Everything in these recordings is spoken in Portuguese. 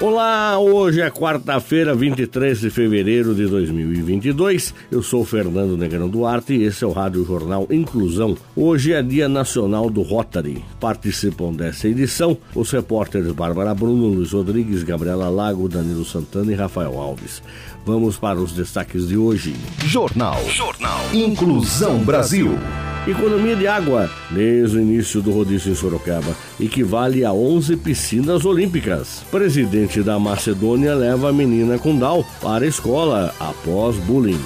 Olá, hoje é quarta-feira, 23 de fevereiro de 2022. Eu sou Fernando Negrão Duarte e esse é o Rádio Jornal Inclusão. Hoje é Dia Nacional do Rotary. Participam dessa edição os repórteres Bárbara Bruno, Luiz Rodrigues, Gabriela Lago, Danilo Santana e Rafael Alves. Vamos para os destaques de hoje. Jornal. Jornal. Inclusão Brasil. Economia de água, desde o início do rodízio em Sorocaba, equivale a 11 piscinas olímpicas. Presidente da Macedônia leva a menina com Down para a escola após bullying.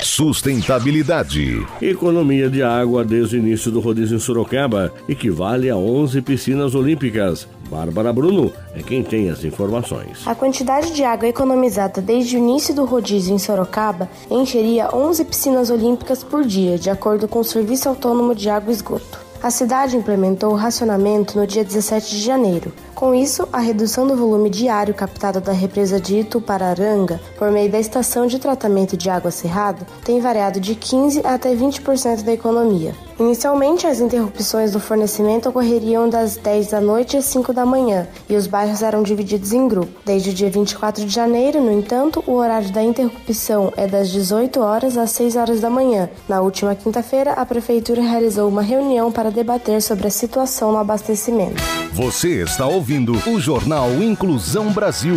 Sustentabilidade. Economia de água desde o início do rodízio em Sorocaba equivale a 11 piscinas olímpicas. Bárbara Bruno é quem tem as informações. A quantidade de água economizada desde o início do rodízio em Sorocaba encheria 11 piscinas olímpicas por dia, de acordo com o Serviço Autônomo de Água e Esgoto. A cidade implementou o racionamento no dia 17 de janeiro. Com isso, a redução do volume diário captado da represa de Itupararanga por meio da estação de tratamento de água cerrado tem variado de 15 até 20% da economia. Inicialmente, as interrupções do fornecimento ocorreriam das 10 da noite às 5 da manhã e os bairros eram divididos em grupo. Desde o dia 24 de janeiro, no entanto, o horário da interrupção é das 18 horas às 6 horas da manhã. Na última quinta-feira, a Prefeitura realizou uma reunião para debater sobre a situação no abastecimento. Você está ouvindo o Jornal Inclusão Brasil.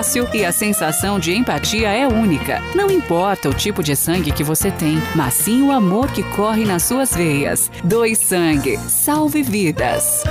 fácil e a sensação de empatia é única. Não importa o tipo de sangue que você tem, mas sim o amor que corre nas suas veias. Doe sangue. Salve vidas.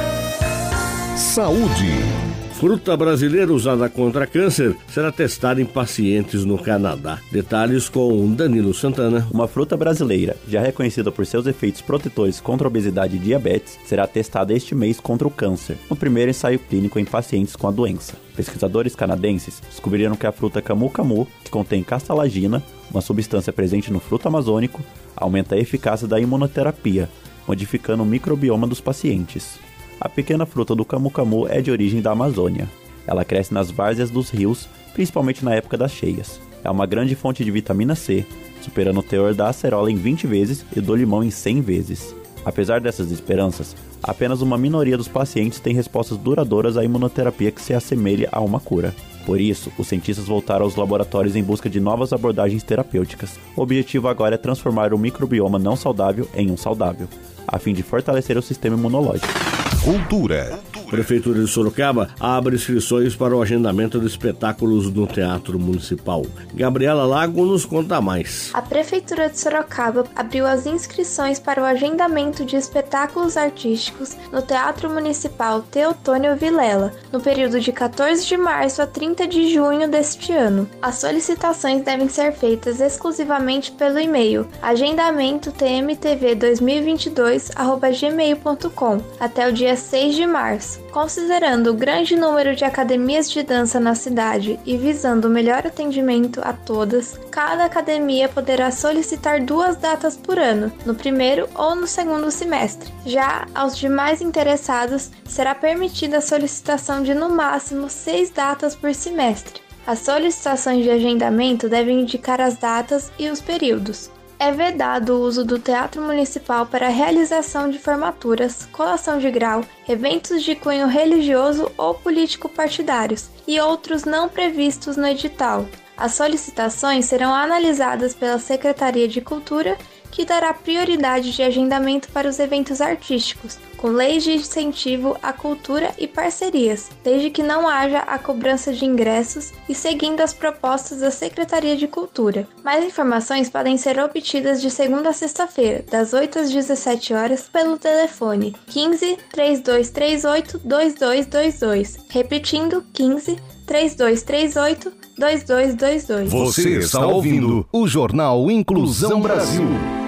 Saúde. Fruta brasileira usada contra câncer será testada em pacientes no Canadá. Detalhes com Danilo Santana. Uma fruta brasileira, já reconhecida por seus efeitos protetores contra obesidade e diabetes, será testada este mês contra o câncer, no primeiro ensaio clínico em pacientes com a doença. Pesquisadores canadenses descobriram que a fruta camu camu, que contém castalagina, uma substância presente no fruto amazônico, aumenta a eficácia da imunoterapia, modificando o microbioma dos pacientes. A pequena fruta do camu-camu é de origem da Amazônia. Ela cresce nas várzeas dos rios, principalmente na época das cheias. É uma grande fonte de vitamina C, superando o teor da acerola em 20 vezes e do limão em 100 vezes. Apesar dessas esperanças, apenas uma minoria dos pacientes tem respostas duradouras à imunoterapia que se assemelha a uma cura. Por isso, os cientistas voltaram aos laboratórios em busca de novas abordagens terapêuticas. O objetivo agora é transformar o microbioma não saudável em um saudável, a fim de fortalecer o sistema imunológico. Cultura. Prefeitura de Sorocaba abre inscrições para o agendamento de espetáculos no Teatro Municipal. Gabriela Lago nos conta mais. A Prefeitura de Sorocaba abriu as inscrições para o agendamento de espetáculos artísticos no Teatro Municipal Teotônio Vilela, no período de 14 de março a 30 de junho deste ano. As solicitações devem ser feitas exclusivamente pelo e-mail agendamento-tm-tv2022@gmail.com até o dia 6 de março. Considerando o grande número de academias de dança na cidade e visando o melhor atendimento a todas, cada academia poderá solicitar duas datas por ano, no primeiro ou no segundo semestre. Já aos demais interessados, será permitida a solicitação de no máximo seis datas por semestre. As solicitações de agendamento devem indicar as datas e os períodos é vedado o uso do Teatro Municipal para a realização de formaturas, colação de grau, eventos de cunho religioso ou político-partidários e outros não previstos no edital. As solicitações serão analisadas pela Secretaria de Cultura, que dará prioridade de agendamento para os eventos artísticos, com leis de incentivo à cultura e parcerias, desde que não haja a cobrança de ingressos e seguindo as propostas da Secretaria de Cultura. Mais informações podem ser obtidas de segunda a sexta-feira, das 8 às 17 horas, pelo telefone 15 3238 2222. Repetindo, 15 3238 2222. Você está ouvindo o Jornal Inclusão Brasil.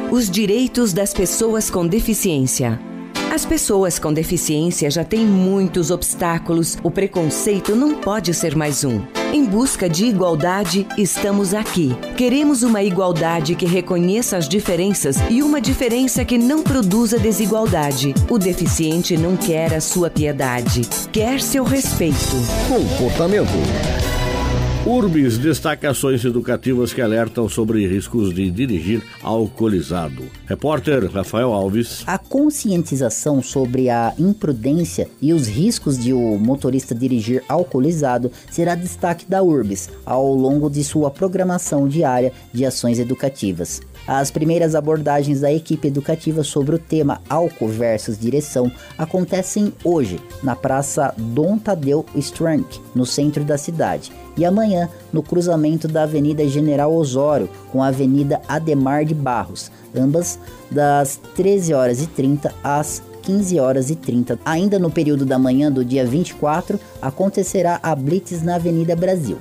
Os direitos das pessoas com deficiência. As pessoas com deficiência já têm muitos obstáculos, o preconceito não pode ser mais um. Em busca de igualdade, estamos aqui. Queremos uma igualdade que reconheça as diferenças e uma diferença que não produza desigualdade. O deficiente não quer a sua piedade, quer seu respeito. Comportamento. Urbis destaca ações educativas que alertam sobre riscos de dirigir alcoolizado. Repórter Rafael Alves. A conscientização sobre a imprudência e os riscos de o motorista dirigir alcoolizado será destaque da Urbis ao longo de sua programação diária de ações educativas. As primeiras abordagens da equipe educativa sobre o tema álcool versus direção acontecem hoje na Praça Dom Tadeu Strank, no centro da cidade, e amanhã no cruzamento da Avenida General Osório com a Avenida Ademar de Barros, ambas das 13 horas e 30 às 15 horas e 30. Ainda no período da manhã do dia 24, acontecerá a Blitz na Avenida Brasil.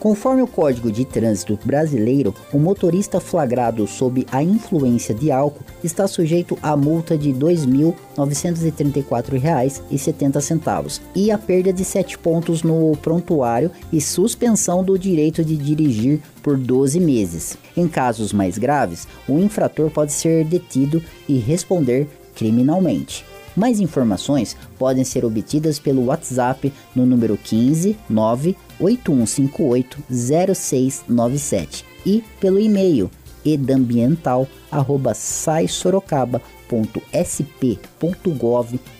Conforme o Código de Trânsito Brasileiro, o motorista flagrado sob a influência de álcool está sujeito a multa de R$ 2.934,70 e a perda de 7 pontos no prontuário e suspensão do direito de dirigir por 12 meses. Em casos mais graves, o infrator pode ser detido e responder criminalmente. Mais informações podem ser obtidas pelo WhatsApp no número 15 9 81580697 e pelo e-mail edambiental@saisorocaba.sp.gov.br.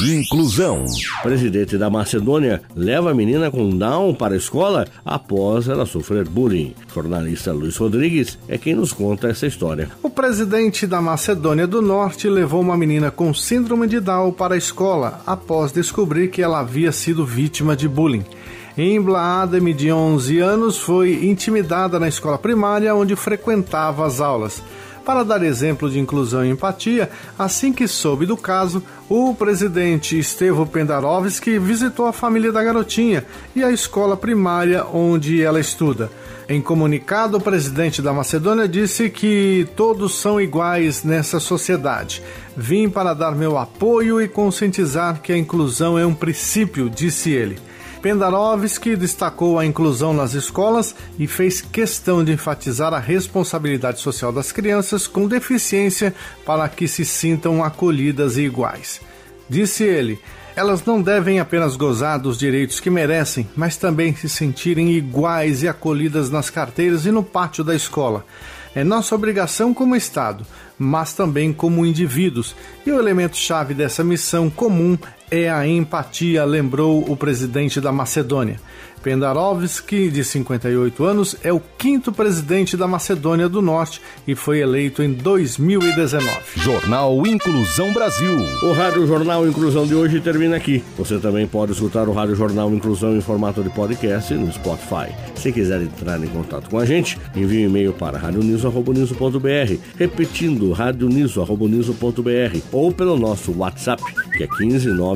Inclusão. Presidente da Macedônia leva a menina com Down para a escola após ela sofrer bullying. Jornalista Luiz Rodrigues é quem nos conta essa história. O presidente da Macedônia do Norte levou uma menina com síndrome de Down para a escola após descobrir que ela havia sido vítima de bullying. Embla Adem, de 11 anos, foi intimidada na escola primária onde frequentava as aulas. Para dar exemplo de inclusão e empatia, assim que soube do caso, o presidente Estevo Pendarovski visitou a família da garotinha e a escola primária onde ela estuda. Em comunicado, o presidente da Macedônia disse que todos são iguais nessa sociedade. Vim para dar meu apoio e conscientizar que a inclusão é um princípio, disse ele. Pendarovski destacou a inclusão nas escolas e fez questão de enfatizar a responsabilidade social das crianças com deficiência para que se sintam acolhidas e iguais. Disse ele: elas não devem apenas gozar dos direitos que merecem, mas também se sentirem iguais e acolhidas nas carteiras e no pátio da escola. É nossa obrigação como Estado, mas também como indivíduos, e o elemento-chave dessa missão comum é a empatia, lembrou o presidente da Macedônia. Pendarovski, de 58 anos, é o quinto presidente da Macedônia do Norte e foi eleito em 2019. Jornal Inclusão Brasil. O Rádio Jornal Inclusão de hoje termina aqui. Você também pode escutar o Rádio Jornal Inclusão em formato de podcast no Spotify. Se quiser entrar em contato com a gente, envie um e-mail para radioniso.br, repetindo radioniso.br ou pelo nosso WhatsApp, que é 15